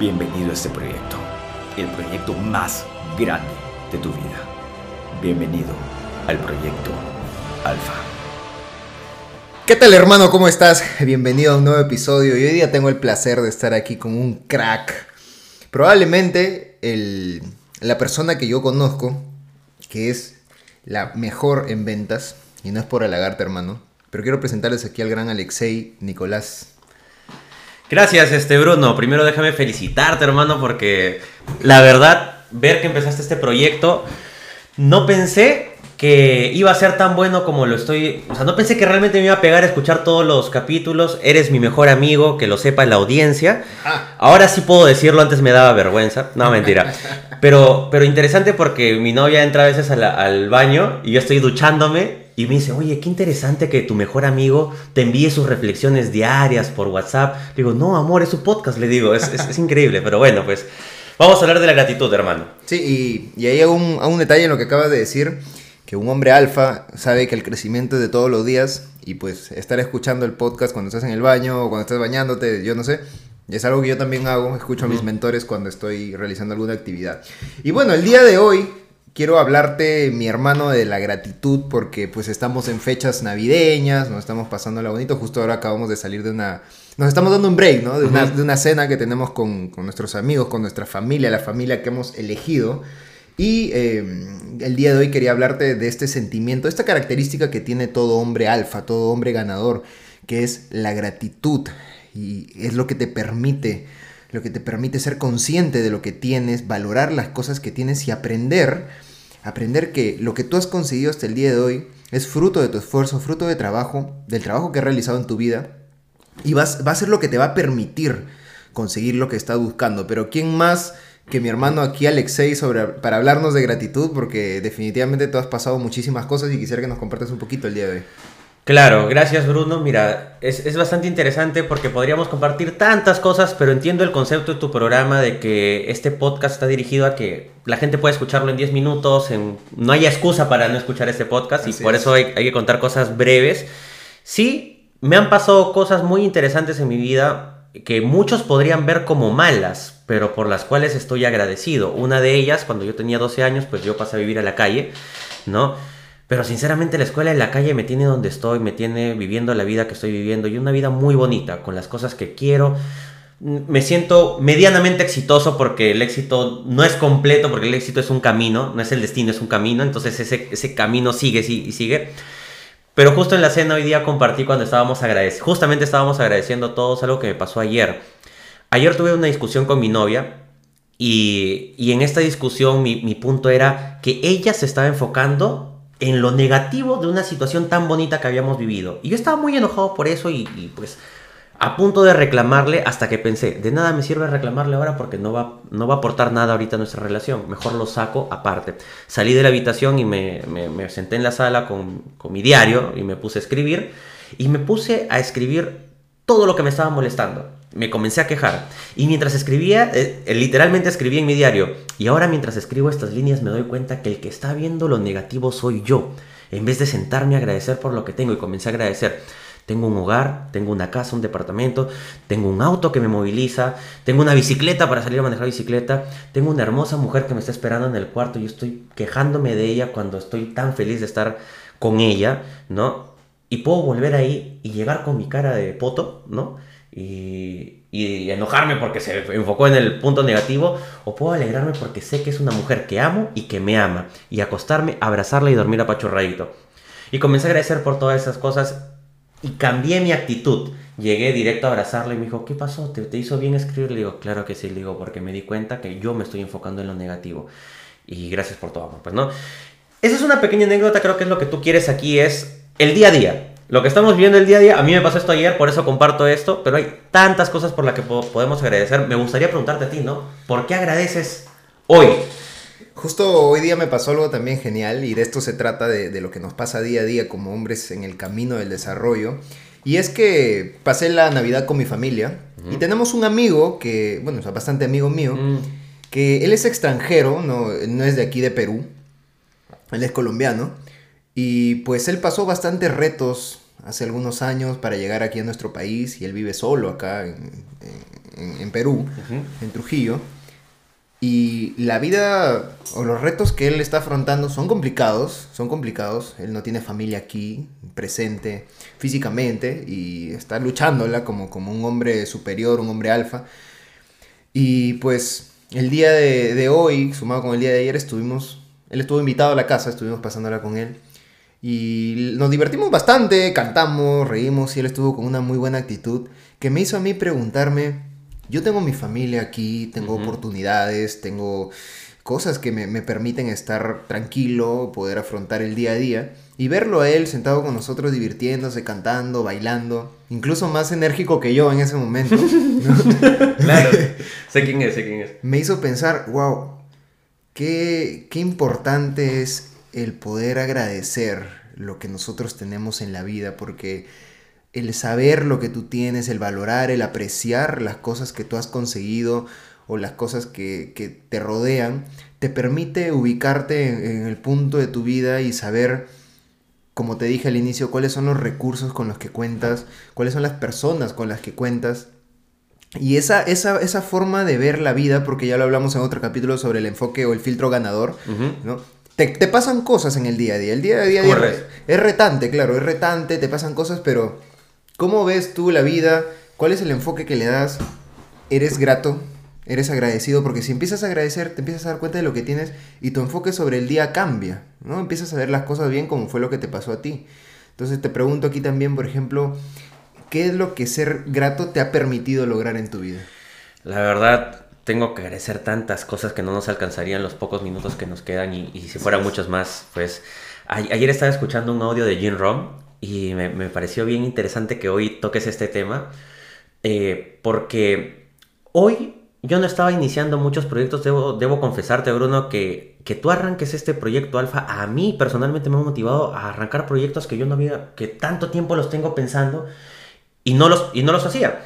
Bienvenido a este proyecto, el proyecto más grande de tu vida. Bienvenido al proyecto Alfa. ¿Qué tal hermano? ¿Cómo estás? Bienvenido a un nuevo episodio y hoy día tengo el placer de estar aquí con un crack. Probablemente el, la persona que yo conozco, que es la mejor en ventas, y no es por halagarte hermano, pero quiero presentarles aquí al gran Alexei Nicolás. Gracias, este Bruno. Primero déjame felicitarte, hermano, porque la verdad, ver que empezaste este proyecto, no pensé que iba a ser tan bueno como lo estoy. O sea, no pensé que realmente me iba a pegar a escuchar todos los capítulos. Eres mi mejor amigo, que lo sepa la audiencia. Ah. Ahora sí puedo decirlo, antes me daba vergüenza. No, mentira. Pero, pero interesante porque mi novia entra a veces a la- al baño y yo estoy duchándome y me dice, oye, qué interesante que tu mejor amigo te envíe sus reflexiones diarias por WhatsApp. Le digo, no, amor, es su podcast, le digo, es, es- es increíble. Pero bueno, pues vamos a hablar de la gratitud, hermano. Sí, y, y ahí hay un, hay un detalle en lo que acabas de decir, que un hombre alfa sabe que el crecimiento es de todos los días y pues estar escuchando el podcast cuando estás en el baño o cuando estás bañándote, yo no sé, es algo que yo también hago, escucho a mis mentores cuando estoy realizando alguna actividad. Y bueno, el día de hoy quiero hablarte, mi hermano, de la gratitud porque pues estamos en fechas navideñas, nos estamos pasando la bonito, justo ahora acabamos de salir de una... Nos estamos dando un break, ¿no? De una, de una cena que tenemos con, con nuestros amigos, con nuestra familia, la familia que hemos elegido. Y eh, el día de hoy quería hablarte de este sentimiento, esta característica que tiene todo hombre alfa, todo hombre ganador, que es la gratitud. Y es lo que te permite, lo que te permite ser consciente de lo que tienes, valorar las cosas que tienes y aprender, aprender que lo que tú has conseguido hasta el día de hoy es fruto de tu esfuerzo, fruto de trabajo, del trabajo que has realizado en tu vida. Y vas, va a ser lo que te va a permitir conseguir lo que estás buscando. Pero ¿quién más que mi hermano aquí, Alexei, para hablarnos de gratitud? Porque definitivamente tú has pasado muchísimas cosas y quisiera que nos compartas un poquito el día de hoy. Claro, gracias Bruno. Mira, es, es bastante interesante porque podríamos compartir tantas cosas, pero entiendo el concepto de tu programa de que este podcast está dirigido a que la gente pueda escucharlo en 10 minutos, en... no haya excusa para no escuchar este podcast y por es. eso hay, hay que contar cosas breves. Sí, me han pasado cosas muy interesantes en mi vida que muchos podrían ver como malas, pero por las cuales estoy agradecido. Una de ellas, cuando yo tenía 12 años, pues yo pasé a vivir a la calle, ¿no? Pero sinceramente la escuela en la calle me tiene donde estoy, me tiene viviendo la vida que estoy viviendo y una vida muy bonita, con las cosas que quiero. Mm, Me siento medianamente exitoso porque el éxito no es completo, porque el éxito es un camino, no es el destino, es un camino, entonces ese, ese camino sigue y sigue. Pero justo en la cena hoy día compartí cuando estábamos agradeciendo, justamente estábamos agradeciendo todos algo que me pasó ayer. Ayer tuve una discusión con mi novia y, y en esta discusión mi, mi punto era que ella se estaba enfocando en lo negativo de una situación tan bonita que habíamos vivido. Y yo estaba muy enojado por eso y, y, pues a punto de reclamarle hasta que pensé, de nada me sirve reclamarle ahora porque no va, no va a aportar nada ahorita a nuestra relación. Mejor lo saco aparte. Salí de la habitación y me, senté en la sala con mi diario y me puse a escribir. Y me puse a escribir todo lo que me estaba molestando. Me comencé a quejar. Y mientras escribía, eh, eh, literalmente escribí en mi diario. Y ahora mientras escribo estas líneas me doy cuenta que el que está viendo lo negativo soy yo. En vez de sentarme a agradecer por lo que tengo y comencé a agradecer. Tengo un hogar, tengo una casa, un departamento, tengo un auto que me moviliza, tengo una bicicleta para salir a manejar bicicleta, tengo una hermosa mujer que me está esperando en el cuarto y estoy quejándome de ella cuando estoy tan feliz de estar con ella, ¿no? Y puedo volver ahí y llegar con mi cara de poto, ¿no? Y, y enojarme porque se enfocó en el punto negativo, o puedo alegrarme porque sé que es una mujer que amo y que me ama, y acostarme, abrazarla y dormir apachurradito. Y comencé a agradecer por todas esas cosas y cambié mi actitud. Llegué directo a abrazarla y me dijo, ¿qué pasó? ¿Te, te hizo bien escribir? Le digo, claro que sí, le digo, porque me di cuenta que yo me estoy enfocando en lo negativo. Y gracias por todo, amor. Pues no. Esa es una pequeña anécdota, creo que es lo que tú quieres aquí, es el día a día. Lo que estamos viviendo el día a día, a mí me pasó esto ayer, por eso comparto esto, pero hay tantas cosas por las que po- podemos agradecer. Me gustaría preguntarte a ti, ¿no? ¿Por qué agradeces hoy? Justo hoy día me pasó algo también genial y de esto se trata de, de lo que nos pasa día a día como hombres en el camino del desarrollo. Y es que pasé la Navidad con mi familia y tenemos un amigo que, bueno, es bastante amigo mío, Mm, que él es extranjero, no, no es de aquí de Perú, él es colombiano. Y pues él pasó bastantes retos hace algunos años para llegar aquí a nuestro país y él vive solo acá en, en- Perú, en Trujillo. Y la vida o los retos que él está afrontando son complicados, son complicados. Él no tiene familia aquí, presente físicamente, y está luchándola como, como un hombre superior, un hombre alfa. Y pues el día de, de hoy, sumado con el día de ayer, estuvimos, él estuvo invitado a la casa, estuvimos pasándola con él. Y nos divertimos bastante, cantamos, reímos y él estuvo con una muy buena actitud que me hizo a mí preguntarme, yo tengo mi familia aquí, tengo oportunidades, tengo cosas que me, me, permiten estar tranquilo, poder afrontar el día a día y verlo a él sentado con nosotros divirtiéndose, cantando, bailando, incluso más enérgico que yo en ese momento. ¿no? claro, sé quién es, sé quién es. Me hizo pensar, wow, qué, qué importante es el poder agradecer lo que nosotros tenemos en la vida, porque el saber lo que tú tienes, el valorar, el apreciar las cosas que tú has conseguido o las cosas que, que te rodean, te permite ubicarte en, en, el punto de tu vida y saber, como te dije al inicio, cuáles son los recursos con los que cuentas, cuáles son las personas con las que cuentas. Y esa, esa, esa forma de ver la vida, porque ya lo hablamos en otro capítulo sobre el enfoque o el filtro ganador, uh -huh. ¿no? Te, te, pasan cosas en el día a día. El día a día, día es, es retante, claro, es retante, te pasan cosas, pero ¿cómo ves tú la vida? ¿Cuál es el enfoque que le das? ¿Eres grato? ¿Eres agradecido? Porque si empiezas a agradecer, te empiezas a dar cuenta de lo que tienes y tu enfoque sobre el día cambia, ¿no? Empiezas a ver las cosas bien como fue lo que te pasó a ti. Entonces te pregunto aquí también, por ejemplo, ¿qué es lo que ser grato te ha permitido lograr en tu vida? La verdad, tengo que agradecer tantas cosas que no nos alcanzarían los pocos minutos que nos quedan y, y si fueran muchos más, pues a, ayer estaba escuchando un audio de Jim Rom y me, me, pareció bien interesante que hoy toques este tema eh, porque hoy yo no estaba iniciando muchos proyectos, debo, debo confesarte Bruno que, que tú arranques este proyecto alfa a mí personalmente me ha motivado a arrancar proyectos que yo no había, que tanto tiempo los tengo pensando y no los, y no los hacía.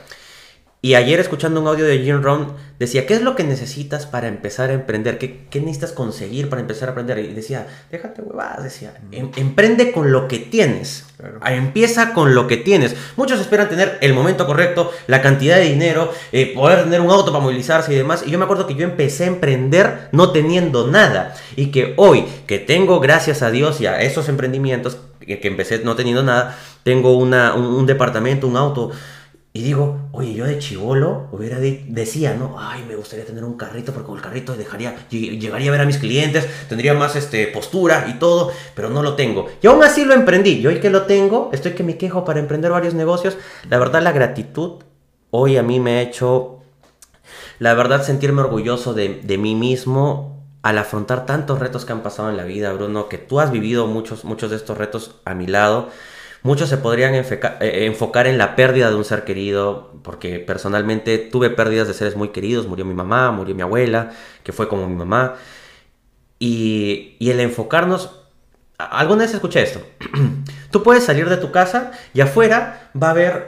Y ayer escuchando un audio de Jim Rohn decía, ¿qué es lo que necesitas para empezar a emprender? ¿Qué, ¿Qué, necesitas conseguir para empezar a aprender? Y decía, déjate huevadas, decía, em, emprende con lo que tienes. Claro. Empieza con lo que tienes. Muchos esperan tener el momento correcto, la cantidad de dinero, eh, poder tener un auto para movilizarse y demás. Y yo me acuerdo que yo empecé a emprender no teniendo nada. Y que hoy, que tengo, gracias a Dios y a esos emprendimientos, que, que empecé no teniendo nada, tengo una, un, un departamento, un auto y digo, oye, yo de chivolo hubiera de, decía, ¿no? Ay, me gustaría tener un carrito porque con el carrito dejaría, llegaría a ver a mis clientes, tendría más este, postura y todo, pero no lo tengo. Y aún así lo emprendí. Y hoy que lo tengo, estoy que me quejo para emprender varios negocios. La verdad, la gratitud hoy a mí me ha hecho, la verdad, sentirme orgulloso de, de mí mismo al afrontar tantos retos que han pasado en la vida, Bruno, que tú has vivido muchos, muchos de estos retos a mi lado. Muchos se podrían enfocar en la pérdida de un ser querido, porque personalmente tuve pérdidas de seres muy queridos, murió mi mamá, murió mi abuela, que fue como mi mamá, y, y el enfocarnos, alguna vez escuché esto, tú puedes salir de tu casa y afuera va a haber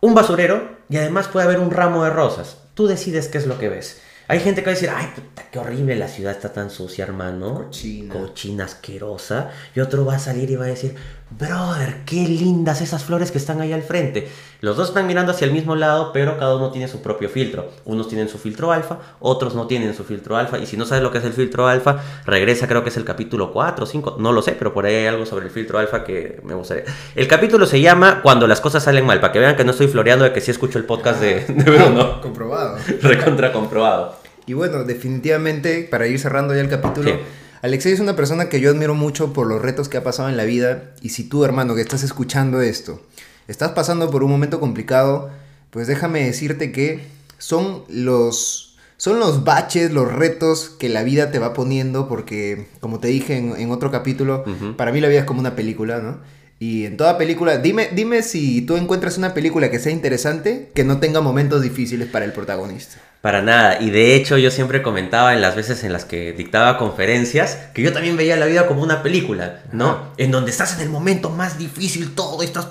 un basurero y además puede haber un ramo de rosas, tú decides qué es lo que ves. Hay gente que va a decir, ay, puta, qué horrible, la ciudad está tan sucia, hermano. Cochina. Cochina, asquerosa. Y otro va a salir y va a decir, brother, qué lindas esas flores que están ahí al frente. Los dos están mirando hacia el mismo lado, pero cada uno tiene su propio filtro. Unos tienen su filtro alfa, otros no tienen su filtro alfa. Y si no sabes lo que es el filtro alfa, regresa, creo que es el capítulo 4 o 5. No lo sé, pero por ahí hay algo sobre el filtro alfa que me gustaría. El capítulo se llama Cuando las cosas salen mal, para que vean que no estoy floreando de que sí escucho el podcast de, de Bruno. Comprobado. Recontra comprobado. Y bueno, definitivamente, para ir cerrando ya el capítulo, sí. Alexei es una persona que yo admiro mucho por los retos que ha pasado en la vida. Y si tú, hermano, que estás escuchando esto, estás pasando por un momento complicado, pues déjame decirte que son los, son los baches, los retos que la vida te va poniendo, porque, como te dije en, en otro capítulo, uh -huh. para mí la vida es como una película, ¿no? Y en toda película, dime, dime si tú encuentras una película que sea interesante, que no tenga momentos difíciles para el protagonista. Para nada, y de hecho yo siempre comentaba en las veces en las que dictaba conferencias que yo también veía la vida como una película, ¿no? Ajá. En donde estás en el momento más difícil, todo, estás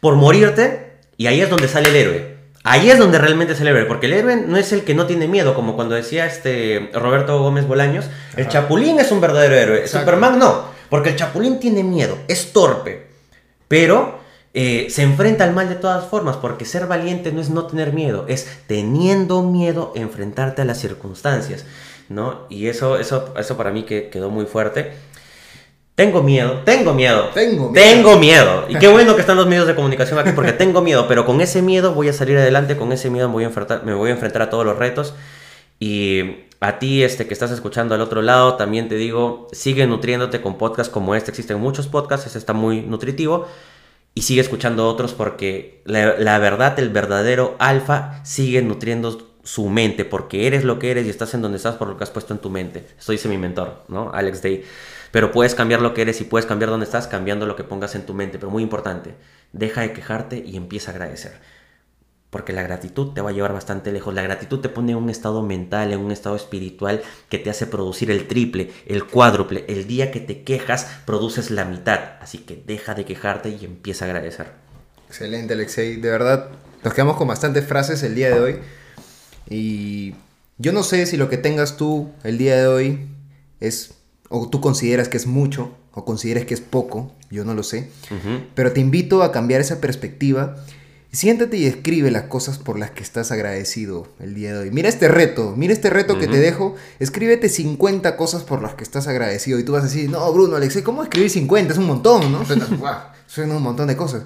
por morirte, y ahí es donde sale el héroe. Ahí es donde realmente es el héroe, porque el héroe no es el que no tiene miedo, como cuando decía este Roberto Gómez Bolaños, Ajá. el Chapulín es un verdadero héroe, Exacto. Superman no, porque el Chapulín tiene miedo, es torpe, pero eh, se enfrenta al mal de todas formas, porque ser valiente no es no tener miedo, es teniendo miedo enfrentarte a las circunstancias, ¿no? Y eso, eso, eso para mí que quedó muy fuerte. Tengo miedo, tengo miedo. Tengo miedo. Tengo miedo. Y qué bueno que están los medios de comunicación aquí porque tengo miedo, pero con ese miedo voy a salir adelante, con ese miedo me voy a enfrentar, me voy a, enfrentar a todos los retos. Y a ti este, que estás escuchando al otro lado, también te digo, sigue nutriéndote con podcasts como este. Existen muchos podcasts, este está muy nutritivo. Y sigue escuchando otros porque la, verdad, el verdadero alfa sigue nutriendo su mente porque eres lo que eres y estás en donde estás por lo que has puesto en tu mente. Esto dice mi mentor, ¿no? Alex Day. Pero puedes cambiar lo que eres y puedes cambiar dónde estás cambiando lo que pongas en tu mente. Pero muy importante, deja de quejarte y empieza a agradecer. Porque la gratitud te va a llevar bastante lejos. La gratitud te pone en un estado mental, en un estado espiritual que te hace producir el triple, el cuádruple. El día que te quejas, produces la mitad. Así que deja de quejarte y empieza a agradecer. Excelente, Alexei. De verdad, nos quedamos con bastantes frases el día de hoy. Y yo no sé si lo que tengas tú el día de hoy es o tú consideras que es mucho, o consideras que es poco, yo no lo sé, pero te invito a cambiar esa perspectiva. Siéntate y escribe las cosas por las que estás agradecido el día de hoy. Mira este reto, mira este reto que te dejo. Escríbete 50 cosas por las que estás agradecido. Y tú vas a decir, no, Bruno, Alexei, ¿cómo escribir 50? Es un montón, ¿no? Suena un montón de cosas.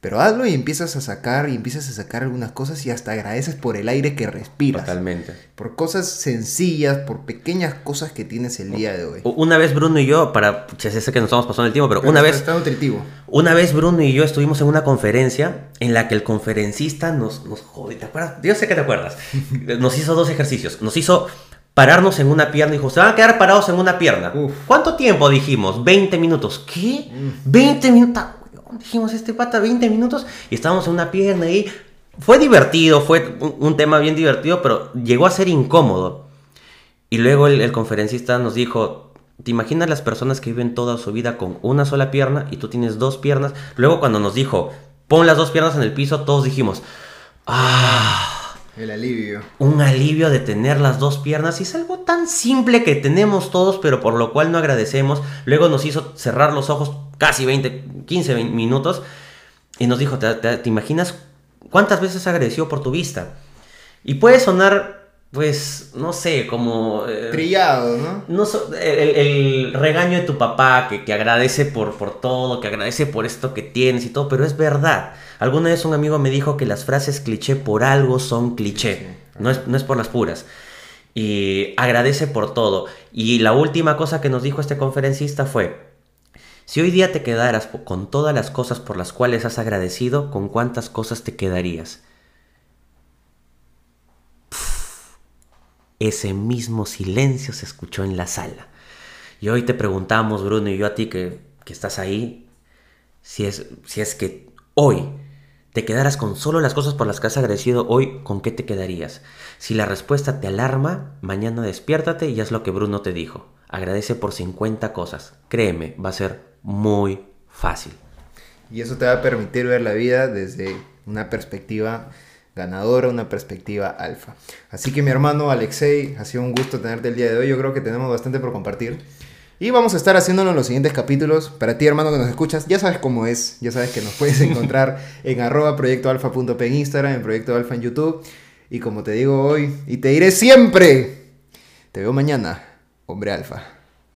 Pero hazlo y empiezas a sacar y empiezas a sacar algunas cosas y hasta agradeces por el aire que respiras. Totalmente. Por cosas sencillas, por pequeñas cosas que tienes el día de hoy. Una vez Bruno y yo, para, ya sé que nos estamos pasando el tiempo, pero, una vez... Está nutritivo. Una vez Bruno y yo estuvimos en una conferencia en la que el conferencista nos, nos jode, ¿te acuerdas? Yo sé que te acuerdas. Nos hizo dos ejercicios. Nos hizo pararnos en una pierna y dijo, se van a quedar parados en una pierna. Uf. ¿Cuánto tiempo dijimos? 20 minutos. ¿Qué? 20 minutos. Dijimos, este pata 20 minutos y estábamos en una pierna ahí. Fue divertido, fue un, un tema bien divertido, pero llegó a ser incómodo. Y luego el, el conferencista nos dijo, ¿te imaginas las personas que viven toda su vida con una sola pierna y tú tienes dos piernas? Luego cuando nos dijo, pon las dos piernas en el piso, todos dijimos, ah El alivio. un alivio de tener las dos piernas y es algo tan simple que tenemos todos pero por lo cual no agradecemos. Luego nos hizo cerrar los ojos casi 20, 15 20 minutos y nos dijo, ¿te, te- te imaginas cuántas veces agradeció por tu vista? Y puede sonar, pues, no sé, como... eh, Trillado, ¿no? no so- el, el regaño de tu papá que, que agradece por, por todo, que agradece por esto que tienes y todo, pero es verdad. Alguna vez un amigo me dijo que las frases cliché por algo son cliché, no es, no es por las puras. Y agradece por todo. Y la última cosa que nos dijo este conferencista fue, si hoy día te quedaras con todas las cosas por las cuales has agradecido, ¿con cuántas cosas te quedarías? Ese mismo silencio se escuchó en la sala. Y hoy te preguntamos, Bruno, y yo a ti que, que estás ahí, si es, si es que hoy te quedaras con solo las cosas por las que has agradecido hoy, ¿con qué te quedarías? Si la respuesta te alarma, mañana despiértate y haz lo que Bruno te dijo. Agradece por 50 cosas. Créeme, va a ser muy fácil. Y eso te va a permitir ver la vida desde una perspectiva ganadora, una perspectiva alfa. Así que mi hermano Alexei, ha sido un gusto tenerte el día de hoy. Yo creo que tenemos bastante por compartir. Y vamos a estar haciéndolo en los siguientes capítulos. Para ti, hermano, que nos escuchas, ya sabes cómo es. Ya sabes que nos puedes encontrar en arroba proyectoalfa.p en Instagram, en Proyecto Alfa en YouTube. Y como te digo hoy, y te diré siempre, te veo mañana, hombre alfa.